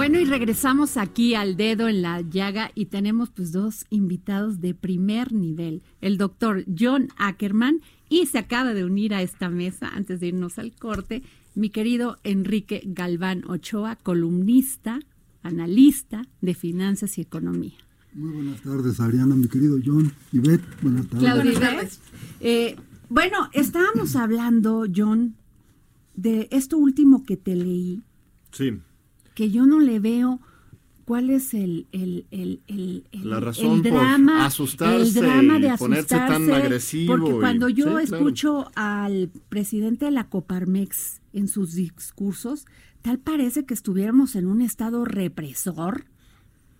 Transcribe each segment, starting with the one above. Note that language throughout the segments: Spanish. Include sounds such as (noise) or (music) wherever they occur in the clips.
Bueno, y regresamos aquí al dedo en la llaga y tenemos pues dos invitados de primer nivel. El doctor John Ackerman y se acaba de unir a esta mesa antes de irnos al corte mi querido Enrique Galván Ochoa, columnista, analista de finanzas y economía. Muy buenas tardes, Ariana, mi querido John. Ivette, buenas tardes. Claudia Ivette. Eh, bueno, estábamos hablando, John, de esto último que te leí, Sí, que yo no le veo cuál es el, el, el, el, La razón el por drama, asustarse el drama de ponerse tan asustarse, agresivo Porque y- cuando yo sí, claro. escucho al presidente de la Coparmex en sus discursos, tal parece que estuviéramos en un estado represor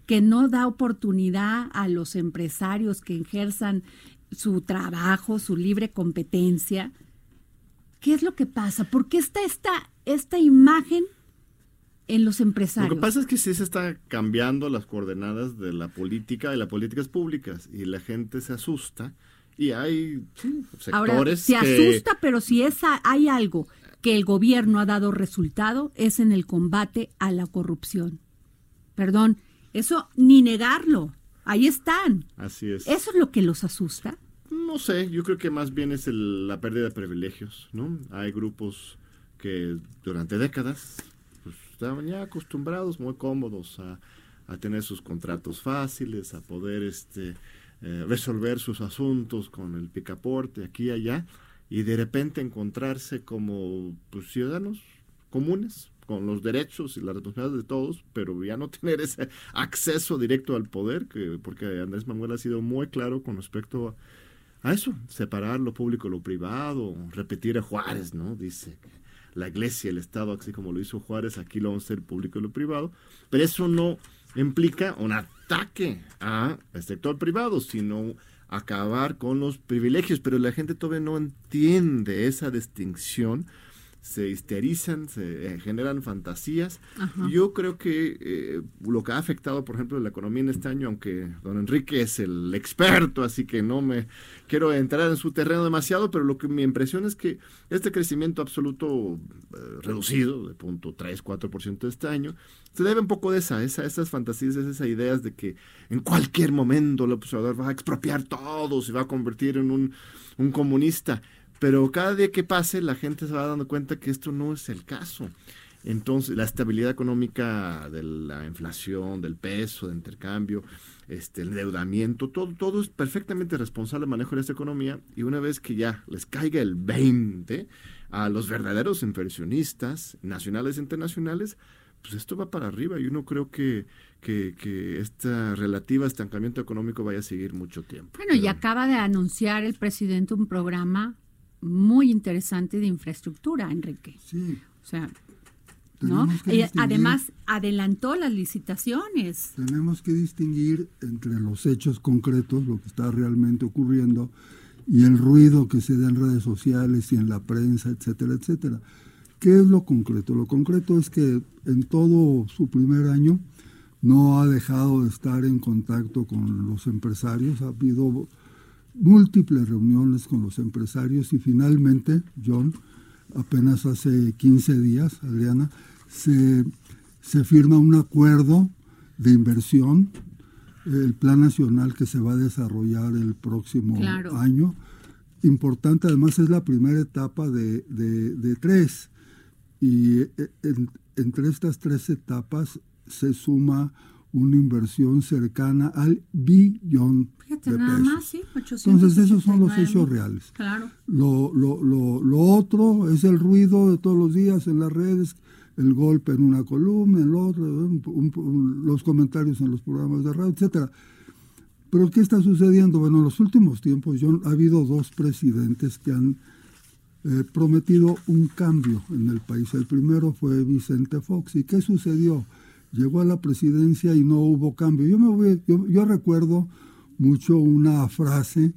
que no da oportunidad a los empresarios que ejerzan su trabajo, su libre competencia. ¿Qué es lo que pasa? ¿Por qué está esta, esta imagen en los Lo empresarios? que pasa es que sí se está cambiando las coordenadas de la política y las políticas públicas y la gente se asusta y hay sí, Ahora, sectores se que- asusta, pero si esa, hay algo que el gobierno ha dado resultado es en el combate a la corrupción. Perdón, eso ni negarlo. Ahí están. Así es. ¿Eso es lo que los asusta? No sé, yo creo que más bien es el- la pérdida de privilegios, ¿no? Hay grupos que durante décadas estaban ya acostumbrados, muy cómodos a, tener sus contratos fáciles, a poder este, eh, resolver sus asuntos con el picaporte aquí y allá, y de repente encontrarse como pues, ciudadanos comunes, con los derechos y las responsabilidades de todos, pero ya no (laughs) tener ese acceso directo al poder, que, porque Andrés Manuel ha sido muy claro con respecto a, eso, separar lo público de lo privado, repetir a Juárez, ¿no? Dice la iglesia, el Estado, así como lo hizo Juárez, aquí lo vamos a hacer público y lo privado, pero eso no implica un ataque al sector privado, sino acabar con los privilegios, pero la gente todavía no entiende esa distinción, se histerizan, se eh, generan fantasías. Yo creo que eh, lo que ha afectado, por ejemplo, la economía en este año, aunque don Enrique es el experto, así que no me quiero entrar en su terreno demasiado, pero lo que mi impresión es que este crecimiento absoluto eh, reducido, de punto 3, 4% este año, se debe un poco de esa, esa, esas fantasías, esas ideas de que en cualquier momento el observador va a expropiar todo, se va a convertir en un, un comunista. Pero cada día que pase, la gente se va dando cuenta que esto no es el caso. Entonces, la estabilidad económica de la inflación, del peso, de intercambio, este, el endeudamiento, todo, todo es perfectamente responsable el manejo de esta economía. Y una vez que ya les caiga el 20 a los verdaderos inversionistas, nacionales e internacionales, pues esto va para arriba. Yo no creo que, que, que este relativo estancamiento económico vaya a seguir mucho tiempo. Bueno, y acaba de anunciar el presidente un programa muy interesante de infraestructura, Enrique. Sí, O sea, ¿no? Además adelantó las licitaciones. tenemos que distinguir entre los hechos concretos, lo que está realmente ocurriendo, y el ruido que se da en redes sociales y en la prensa, etcétera, etcétera. ¿Qué es lo concreto? Lo concreto es que en todo su primer año no ha dejado de estar en contacto con los empresarios, ha habido múltiples reuniones con los empresarios y finalmente, John, apenas hace 15 días, Adriana, se, se firma un acuerdo de inversión, el plan nacional que se va a desarrollar el próximo Claro. año. Importante, además es la primera etapa de, de- de tres. Y eh, en- entre estas tres etapas se suma una inversión cercana al billón Fíjate, de nada pesos. más, sí, Entonces esos son los 889 hechos reales. Claro. Lo, lo, lo, lo otro es el ruido de todos los días en las redes, el golpe en una columna, en el otro, un- un- un- los comentarios en los programas de radio, etcétera. Pero ¿qué está sucediendo? Bueno, en los últimos tiempos John, ha habido dos presidentes que han eh, prometido un cambio en el país. El primero fue Vicente Fox. ¿Y qué sucedió? Llegó a la presidencia y no hubo cambio. Yo, me voy, yo, recuerdo mucho una frase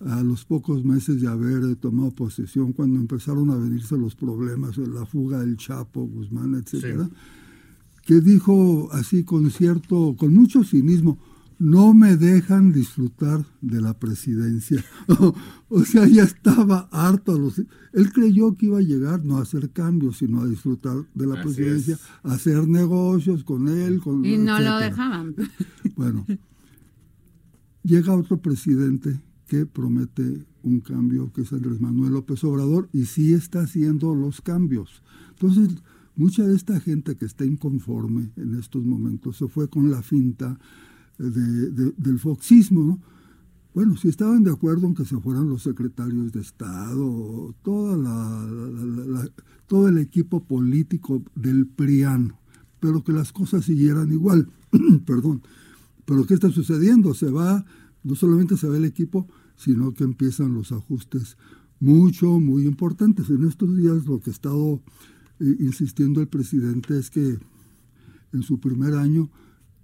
a los pocos meses de haber tomado posesión, cuando empezaron a venirse los problemas, la fuga del Chapo, Guzmán, etcétera, que dijo así con cierto, con mucho cinismo, no me dejan disfrutar de la presidencia. (laughs) o sea, ya estaba harto. Los, él creyó que iba a llegar no a hacer cambios, sino a disfrutar de la presidencia, a hacer negocios con él. Con, y no lo dejaban. (laughs) Bueno, llega otro presidente que promete un cambio, que es Andrés Manuel López Obrador, y sí está haciendo los cambios. Entonces, mucha de esta gente que está inconforme en estos momentos se fue con la finta del foxismo, Bueno, si estaban de acuerdo en que se fueran los secretarios de Estado, toda la, todo el equipo político del PRIAN, pero que las cosas siguieran igual, (clears throat) perdón. Pero ¿qué está sucediendo? Se va, no solamente se va el equipo, sino que empiezan los ajustes mucho, muy importantes. En estos días lo que ha estado eh, insistiendo el presidente es que en su primer año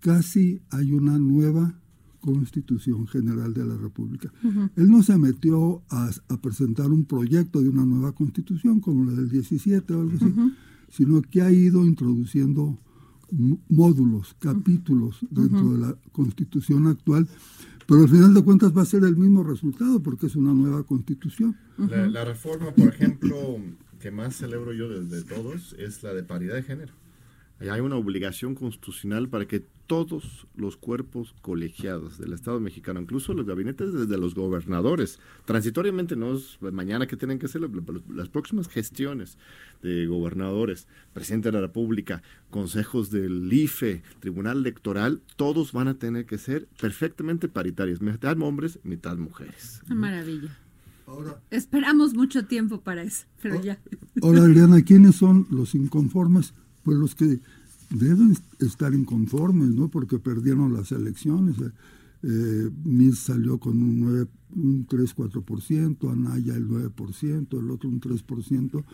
casi hay una nueva Constitución General de la República. Él no se metió a, presentar un proyecto de una nueva Constitución como la del 17 o algo así, sino que ha ido introduciendo módulos, capítulos dentro de la Constitución actual, pero al final de cuentas va a ser el mismo resultado porque es una nueva Constitución. La, la reforma, por ejemplo, que más celebro yo desde todos es la de paridad de género hay una obligación constitucional para que todos los cuerpos colegiados del Estado mexicano, incluso los gabinetes desde los gobernadores, transitoriamente no es mañana que tienen que ser las próximas gestiones de gobernadores, presidente de la República, consejos del IFE, Tribunal Electoral, todos van a tener que ser perfectamente paritarios, mitad hombres, mitad mujeres. Una maravilla. Ahora, Esperamos mucho tiempo para eso, pero ya. Ahora, Adriana, ¿quiénes son los inconformes? Pues los que deben estar inconformes, ¿no? Porque perdieron las elecciones. Eh, eh MIS salió con un, 9, un 3-4%, Anaya el 9%, el otro un 3%.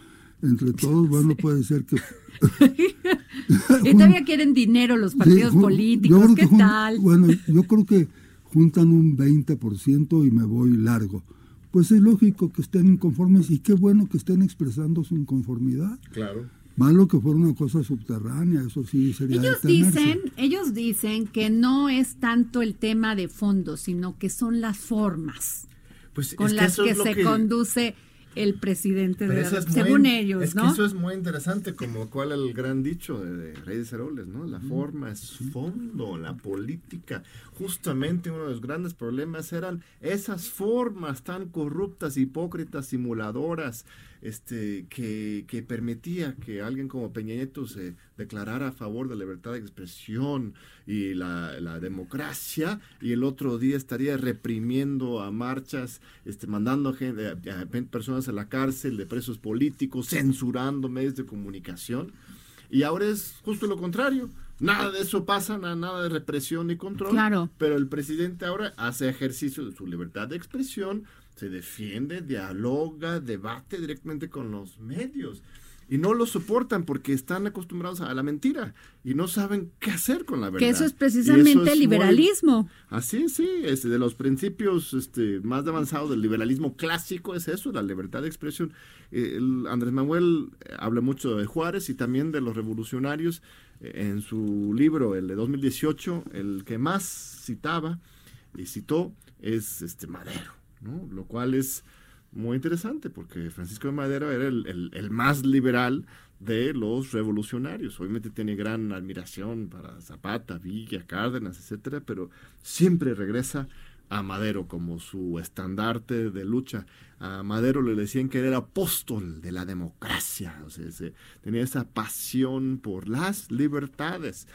Entre todos, (laughs) bueno, puede ser que... (laughs) y todavía quieren dinero los partidos políticos, ¿qué tal? Bueno, yo creo que juntan un 20% y me voy largo. Pues es lógico que estén inconformes y qué bueno que estén expresando su inconformidad. Claro. Malo que fuera una cosa subterránea, eso sí sería. Ellos dicen, ellos dicen que no es tanto el tema de fondo, sino que son las formas pues con las que, se conduce el presidente de la, según ellos, es Que eso es muy interesante, como cual el gran dicho de, Rey de Ceroles, ¿no? La forma es fondo, la política. Justamente uno de los grandes problemas eran esas formas tan corruptas, hipócritas, simuladoras, este, que, que, permitía que alguien como Peña Nieto se declarara a favor de la libertad de expresión y la, democracia y el otro día estaría reprimiendo a marchas, este, mandando gente, a, personas a la cárcel de presos políticos, censurando medios de comunicación. Y ahora es justo lo contrario. Nada de eso pasa, nada, de represión ni control. Claro. Pero el presidente ahora hace ejercicio de su libertad de expresión, se defiende, dialoga, debate directamente con los medios. Y no lo soportan porque están acostumbrados a la mentira y no saben qué hacer con la verdad. Que eso es precisamente el liberalismo. así, sí, es de los principios este, más avanzados del liberalismo clásico es eso, la libertad de expresión. Andrés Manuel habla mucho de Juárez y también de los revolucionarios. En su libro, el de 2018, el que más citaba y citó es este Madero lo cual es muy interesante porque Francisco de Madero era el, más liberal de los revolucionarios. Obviamente tiene gran admiración para Zapata, Villa, Cárdenas, etcétera, pero siempre regresa a Madero como su estandarte de lucha. A Madero le decían que era apóstol de la democracia, o tenía esa pasión por las libertades.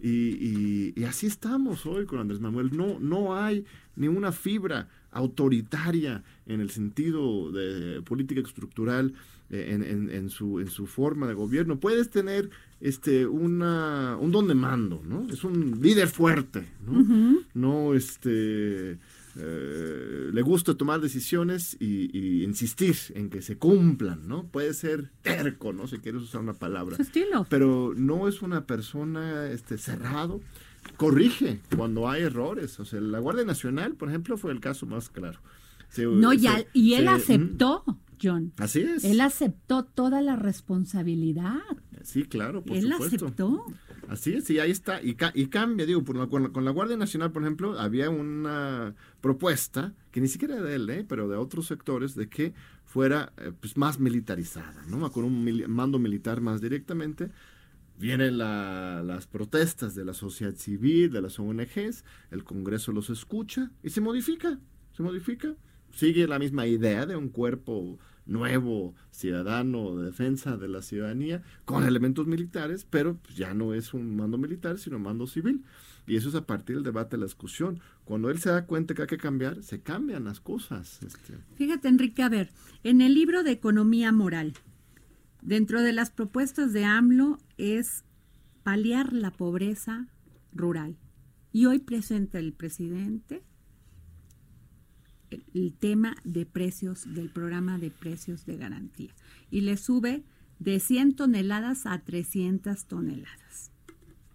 Y, y, así estamos hoy con Andrés Manuel. No, no hay ni una fibra autoritaria en el sentido de política estructural eh, en, su, en su forma de gobierno. Puedes tener este una, un don de mando, ¿no? Es un líder fuerte, ¿no? No este eh, le gusta tomar decisiones y, insistir en que se cumplan, ¿no? Puede ser terco, ¿no? Si quieres usar una palabra. Su estilo. Pero no es una persona este, cerrado. Corrige cuando hay errores. O sea, la Guardia Nacional, por ejemplo, fue el caso más claro. no, ya, y él aceptó, John. Así es. Él aceptó toda la responsabilidad. Sí, claro, por él supuesto. aceptó. Así es, sí, ahí está. Y, y cambia, digo, por con, la Guardia Nacional, por ejemplo, había una propuesta, que ni siquiera de él, ¿eh? pero de otros sectores, de que fuera eh, pues, más militarizada, ¿no? Con un mando militar más directamente. Vienen las protestas de la sociedad civil, de las ONGs, el Congreso los escucha y se modifica, se modifica. Sigue la misma idea de un cuerpo nuevo ciudadano de defensa de la ciudadanía con elementos militares, pero pues, ya no es un mando militar, sino un mando civil. Y eso es a partir del debate, de la discusión. Cuando él se da cuenta que hay que cambiar, se cambian las cosas. Este. Fíjate, Enrique, a ver, en el libro de Economía Moral, dentro de las propuestas de AMLO es paliar la pobreza rural. Y hoy presenta el presidente el tema de precios del programa de precios de garantía y le sube de 100 toneladas a 300 toneladas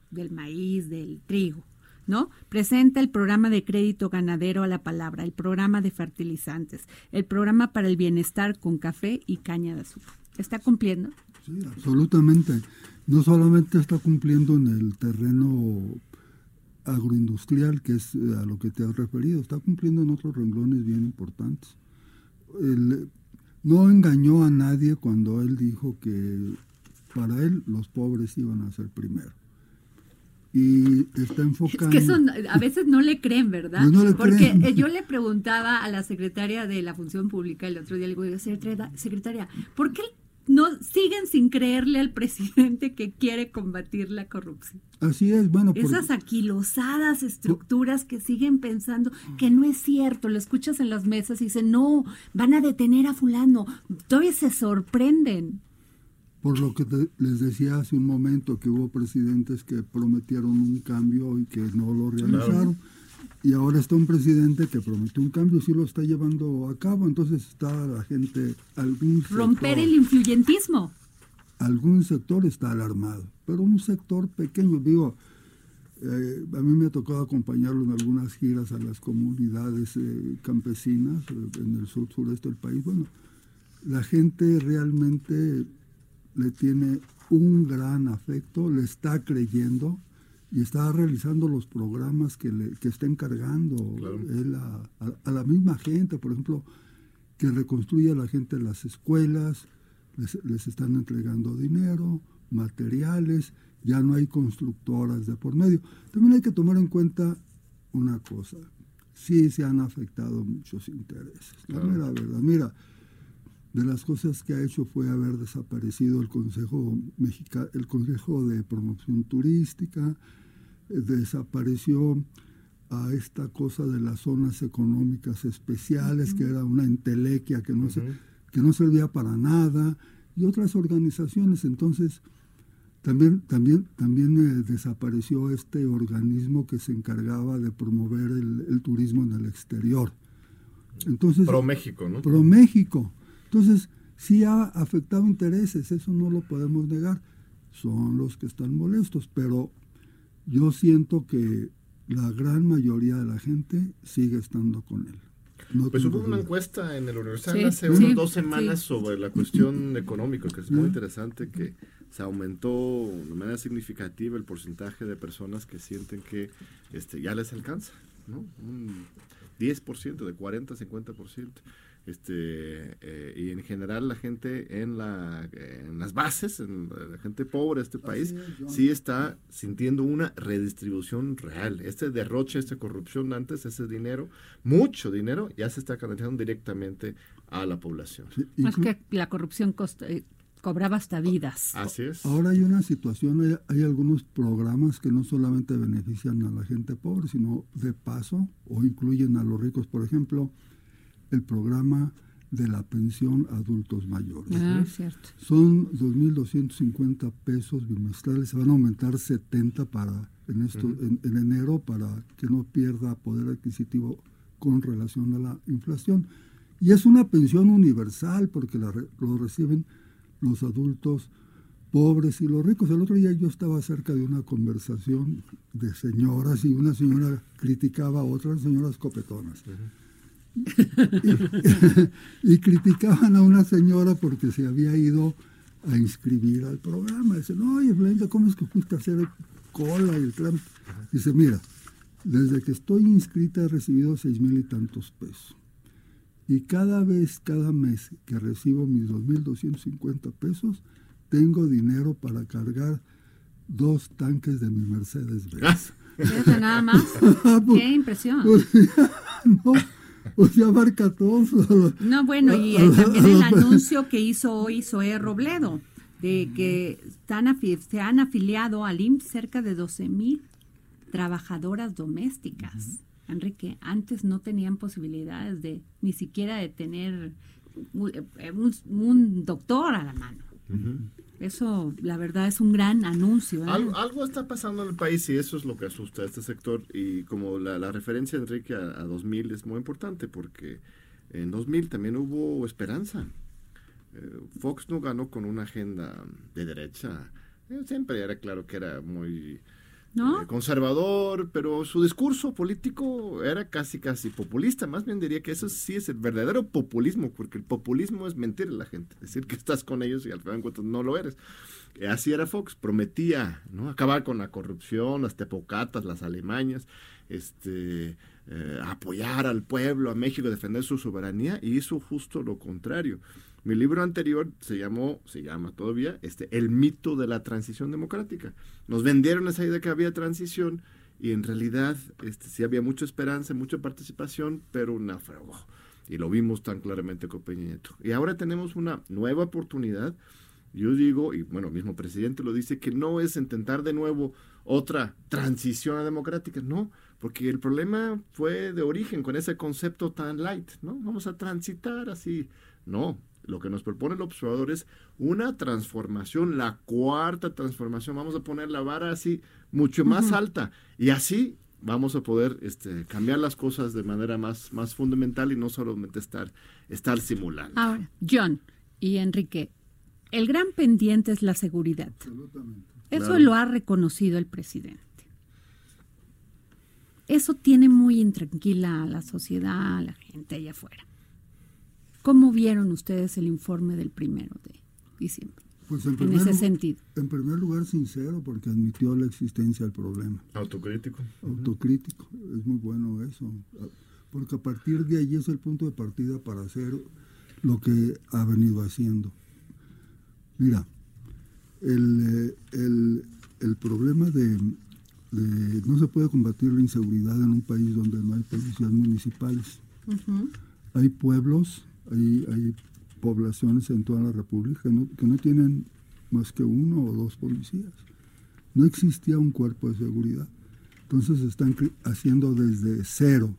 del maíz, del trigo, ¿no? Presenta el programa de crédito ganadero a la palabra, el programa de fertilizantes, el programa para el bienestar con café y caña de azúcar. ¿Está cumpliendo? Sí, absolutamente. No solamente está cumpliendo en el terreno agroindustrial, que es eh, a lo que te has referido, está cumpliendo en otros renglones bien importantes. no engañó a nadie cuando él dijo que para él los pobres iban a ser primero. Y está enfocando... Es que eso a veces no le creen, ¿verdad? Porque eh, yo le preguntaba a la secretaria de la Función Pública el otro día, le digo, secretaria, ¿por qué no siguen sin creerle al presidente que quiere combatir la corrupción. Así es, bueno. Esas aquilosadas estructuras que siguen pensando que no es cierto, lo escuchas en las mesas y dicen, no, van a detener a fulano, todavía se sorprenden. Por lo que les decía hace un momento que hubo presidentes que prometieron un cambio y que no lo realizaron. Y ahora está un presidente que prometió un cambio sí lo está llevando a cabo. Entonces está la gente, algún Romper el influyentismo. Algún sector está alarmado, pero un sector pequeño, digo, eh, a mí me ha tocado acompañarlo en algunas giras a las comunidades eh, campesinas eh, en el sur sureste del país. Bueno, la gente realmente le tiene un gran afecto, le está creyendo y está realizando los programas que, le, que está encargando él a, la misma gente, por ejemplo, que reconstruye a la gente las escuelas, les, están entregando dinero, materiales, ya no hay constructoras de por medio. También hay que tomar en cuenta una cosa, sí se han afectado muchos intereses, la verdad. Mira, de las cosas que ha hecho fue haber desaparecido el Consejo Mexica, el Consejo de Promoción Turística, eh, desapareció a esta cosa de las zonas económicas especiales, que era una entelequia que no, que no servía para nada, y otras organizaciones. Entonces, también, también, también eh, desapareció este organismo que se encargaba de promover el, turismo en el exterior. Entonces, Pro México, ¿no? Pro México. Entonces, sí ha afectado intereses, eso no lo podemos negar. Son los que están molestos, pero yo siento que la gran mayoría de la gente sigue estando con él. pues hubo una encuesta en el Universal hace unas dos semanas sobre la cuestión económica, que es muy interesante, que se aumentó de manera significativa el porcentaje de personas que sienten que este, ya les alcanza, ¿no? Un 10%, de 40 a 50% este eh, y en general la gente en la en las bases en la gente pobre de este país sí está sintiendo una redistribución real. Este derroche esta corrupción antes ese dinero mucho dinero ya se está canalizando directamente a la población. Es que la corrupción eh, cobraba hasta vidas. así es. Ahora hay una situación hay, hay algunos programas que no solamente benefician a la gente pobre sino de paso o incluyen a los ricos. Por ejemplo el programa de la pensión adultos mayores. Ah, cierto. Son 2.250 pesos bimestrales, se van a aumentar 70 para en, esto, en, enero para que no pierda poder adquisitivo con relación a la inflación. Y es una pensión universal porque la, lo reciben los adultos pobres y los ricos. El otro día yo estaba cerca de una conversación de señoras y una señora criticaba a otras señoras copetonas. (laughs) y, criticaban a una señora porque se había ido a inscribir al programa. Dice, no, oye, Blanca, ¿cómo es que fuiste a hacer cola y el trámite? Dice, mira, desde que estoy inscrita he recibido seis mil y tantos pesos. Y cada vez, cada mes que recibo mis 2.250 pesos, tengo dinero para cargar dos tanques de mi Mercedes Benz. nada más. (laughs) Ah, pues, Qué impresión. Pues, (laughs) no, (laughs) ya abarca todo. No, bueno, y también el anuncio que hizo hoy Zoé Robledo, de que están se han afiliado al IMSS cerca de 12 mil trabajadoras domésticas. Enrique, antes no tenían posibilidades de ni siquiera de tener eh, un, doctor a la mano. Eso, la verdad, es un gran anuncio. ¿eh? Algo, está pasando en el país y eso es lo que asusta a este sector. Y como la, referencia, Enrique, a, 2000 es muy importante porque en 2000 también hubo esperanza. Eh, Fox no ganó con una agenda de derecha. siempre era claro que era muy eh, conservador, pero su discurso político era casi, casi populista. Más bien diría que eso sí es el verdadero populismo, porque el populismo es mentir a la gente, decir que estás con ellos y al final de no lo eres. Eh, así era Fox, prometía ¿no? acabar con la corrupción, las tepocatas, las alemañas, este, eh, apoyar al pueblo, a México, defender su soberanía, y hizo justo lo contrario. Mi libro anterior se llamó, se llama todavía, este, El mito de la transición democrática. Nos vendieron esa idea de que había transición y en realidad este, sí había mucha esperanza, mucha participación, pero naufragó. Y lo vimos tan claramente con Peña Nieto. Y ahora tenemos una nueva oportunidad. Yo digo, y bueno, mismo presidente lo dice, que no es intentar de nuevo otra transición a democrática, no, porque el problema fue de origen con ese concepto tan light, ¿no? Vamos a transitar así. No, lo que nos propone el observador es una transformación, la cuarta transformación. Vamos a poner la vara así mucho más alta y así vamos a poder este, cambiar las cosas de manera más, más fundamental y no solamente estar, estar simulando. Ahora, John y Enrique, el gran pendiente es la seguridad. Eso lo ha reconocido el presidente. Eso tiene muy intranquila a la sociedad, a la gente allá afuera. ¿Cómo vieron ustedes el informe del primero de diciembre? Pues en, ese sentido. En primer lugar, sincero, porque admitió la existencia del problema. Autocrítico. Autocrítico. Es muy bueno eso. Porque a partir de allí es el punto de partida para hacer lo que ha venido haciendo. Mira, el, el, problema de, no se puede combatir la inseguridad en un país donde no hay policías municipales. Hay pueblos hay, poblaciones en toda la República que no, tienen más que uno o dos policías. No existía un cuerpo de seguridad. Entonces están haciendo desde cero,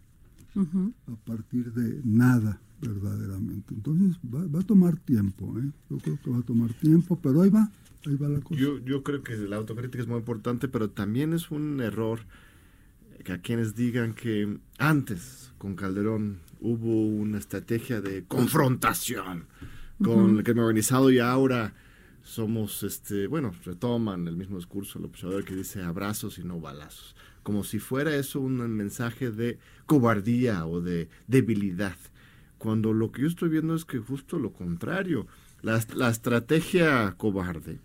a partir de nada, verdaderamente. Entonces va, a tomar tiempo, ¿eh? Yo creo que va a tomar tiempo, pero ahí va, ahí va la cosa. Yo, yo creo que la autocrítica es muy importante, pero también es un error que a quienes digan que antes, con Calderón, hubo una estrategia de confrontación con el crimen organizado y ahora somos, este, bueno, retoman el mismo discurso el observador que dice abrazos y no balazos, como si fuera eso un mensaje de cobardía o de debilidad, cuando lo que yo estoy viendo es que justo lo contrario, la, la estrategia cobarde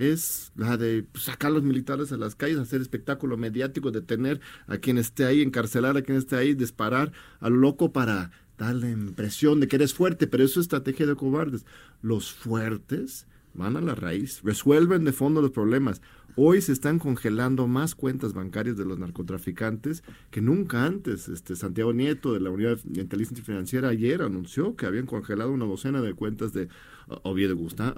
es la de sacar a los militares a las calles, hacer espectáculo mediático, detener a quien esté ahí, encarcelar a quien esté ahí, disparar al loco para dar la impresión de que eres fuerte, pero eso es estrategia de cobardes. Los fuertes van a la raíz, resuelven de fondo los problemas. Hoy se están congelando más cuentas bancarias de los narcotraficantes que nunca antes. Este Santiago Nieto de la Unidad de Inteligencia Financiera ayer anunció que habían congelado una docena de cuentas de Oviedo Gustavo,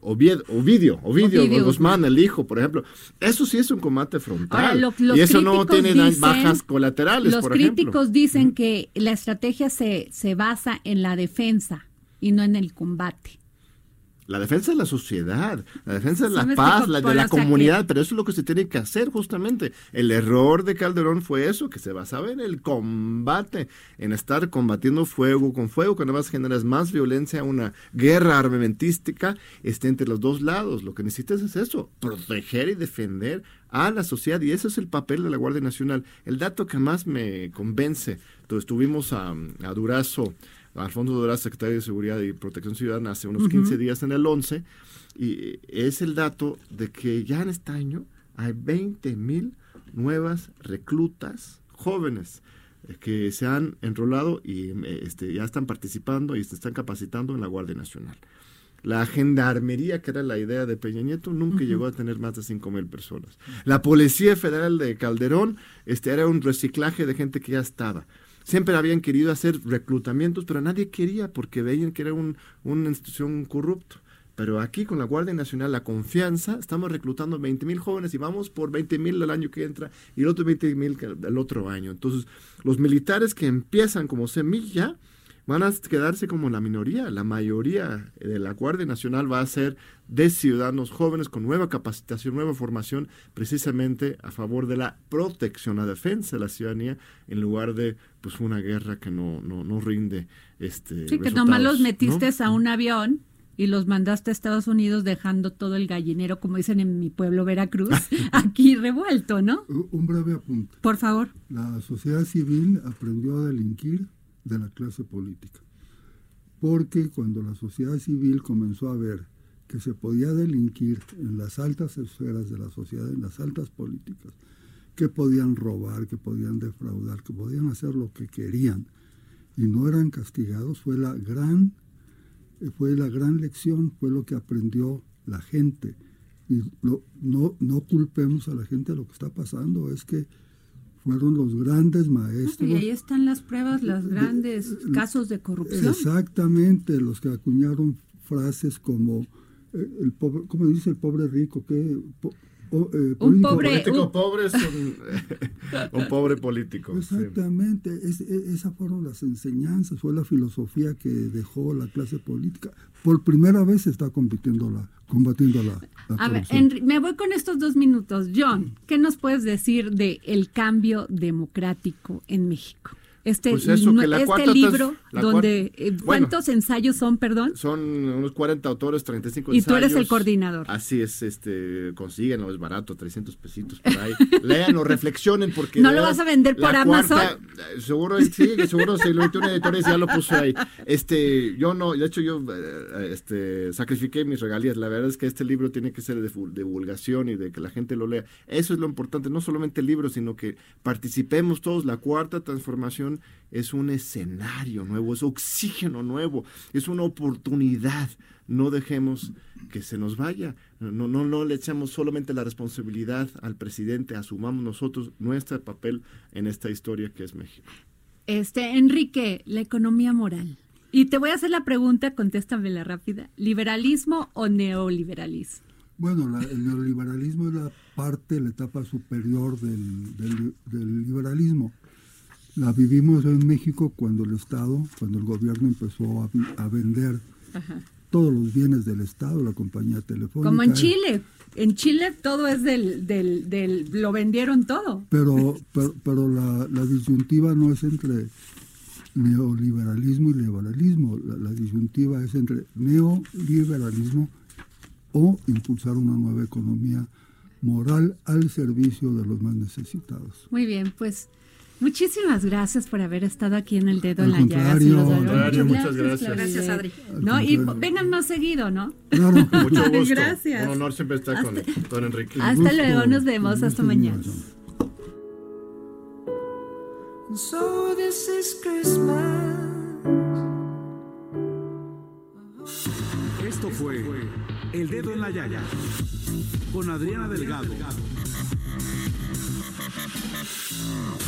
Oviedo, Ovidio, Ovidio, Guzmán, el hijo, por ejemplo. Eso sí es un combate frontal. y eso no tiene bajas colaterales. Los críticos dicen que la estrategia se, se basa en la defensa y no en el combate. La defensa de la sociedad, la defensa de la ¿Sabes paz, la, de la comunidad, pero eso es lo que se tiene que hacer justamente. El error de Calderón fue eso, que se basaba en el combate, en estar combatiendo fuego con fuego, que además generas más violencia, una guerra armamentística este, entre los dos lados. Lo que necesitas es eso, proteger y defender a la sociedad, y ese es el papel de la Guardia Nacional. El dato que más me convence, entonces tuvimos a, a Durazo, Alfonso Durazo, secretario de Seguridad y Protección Ciudadana, hace unos 15 días en el 11, y es el dato de que ya en este año hay 20 mil nuevas reclutas jóvenes eh, que se han enrolado y eh, este, ya están participando y se están capacitando en la Guardia Nacional. La gendarmería, que era la idea de Peña Nieto, nunca llegó a tener más de 5 mil personas. La Policía Federal de Calderón este, era un reciclaje de gente que ya estaba. Siempre habían querido hacer reclutamientos, pero nadie quería porque veían que era un- una institución corrupta. Pero aquí con la Guardia Nacional, la confianza, estamos reclutando 20 mil jóvenes y vamos por 20 mil el año que entra y el otro 20 mil el otro año. Entonces, los militares que empiezan como semilla van a quedarse como la minoría. La mayoría de la Guardia Nacional va a ser de ciudadanos jóvenes con nueva capacitación, nueva formación, precisamente a favor de la protección, la defensa de la ciudadanía, en lugar de pues una guerra que no, no, no rinde este Sí, que nomás los metiste a un avión y los mandaste a Estados Unidos dejando todo el gallinero, como dicen en mi pueblo Veracruz, (laughs) aquí revuelto, ¿no? Un breve apunte. Por favor. La sociedad civil aprendió a delinquir de la clase política. Porque cuando la sociedad civil comenzó a ver que se podía delinquir en las altas esferas de la sociedad, en las altas políticas, que podían robar, que podían defraudar, que podían hacer lo que querían y no eran castigados, fue la gran, fue la gran lección, fue lo que aprendió la gente. Y lo- no, no culpemos a la gente de lo que está pasando, es que fueron los grandes maestros. Y ahí están las pruebas, los grandes casos de corrupción. Exactamente, los que acuñaron frases como eh, el pobre, ¿cómo dice el pobre rico? que Un pobre- político un- pobre es (laughs) un, un pobre político. sí. Exactamente, es- e- esas fueron las enseñanzas, fue la filosofía que dejó la clase política. Por primera vez se está compitiendo la, combatiendo la, la A ver, me voy con estos dos minutos. John, ¿qué nos puedes decir de el cambio democrático en México? Este, Pues eso, este libro, donde, eh, bueno. ¿cuántos ensayos son, perdón? Son unos 40 autores, 35 Y tú eres el ensayos. coordinador. Así es, este, consíguenlo, es barato, 300 pesitos por ahí. (laughs) Léanlo, reflexionen porque... ¿No lo vas a vender por Amazon? cuarta, eh, seguro, sí, que seguro si lo una editores ya lo puso ahí. Este, yo no, de hecho yo eh, este, sacrifiqué mis regalías. La verdad es que este libro tiene que ser de divulgación y de que la gente lo lea. Eso es lo importante, no solamente el libro, sino que participemos todos. La cuarta transformación es un escenario nuevo, es oxígeno nuevo, es una oportunidad. No dejemos que se nos vaya. No, no, no le echamos solamente la responsabilidad al presidente, asumamos nosotros nuestro papel en esta historia que es México. Este, Enrique, la economía moral. Y te voy a hacer la pregunta, contéstamela rápida. ¿Liberalismo o neoliberalismo? Bueno, la- el neoliberalismo es la parte, la etapa superior del, del- del liberalismo. La vivimos en México cuando el Estado, cuando el gobierno empezó a, vender todos los bienes del Estado, la compañía telefónica. Como en Chile. En Chile todo es del, del, del, lo vendieron todo. Pero, (laughs) pero, pero la, la disyuntiva no es entre neoliberalismo y liberalismo. La, la disyuntiva es entre neoliberalismo o impulsar una nueva economía moral al servicio de los más necesitados. Muy bien, pues muchísimas gracias por haber estado aquí en el dedo Al en la llaga. los muchas gracias. Gracias, Adri. ¿No? Y vengan más seguido, ¿no? Claro. Mucho (laughs) gusto. Gracias. Un honor siempre estar con don Enrique. Hasta gusto, luego, nos vemos, hasta mañana. Jonathan. So this is Christmas. Esto fue El Dedo en la Yaya con Adriana Delgado.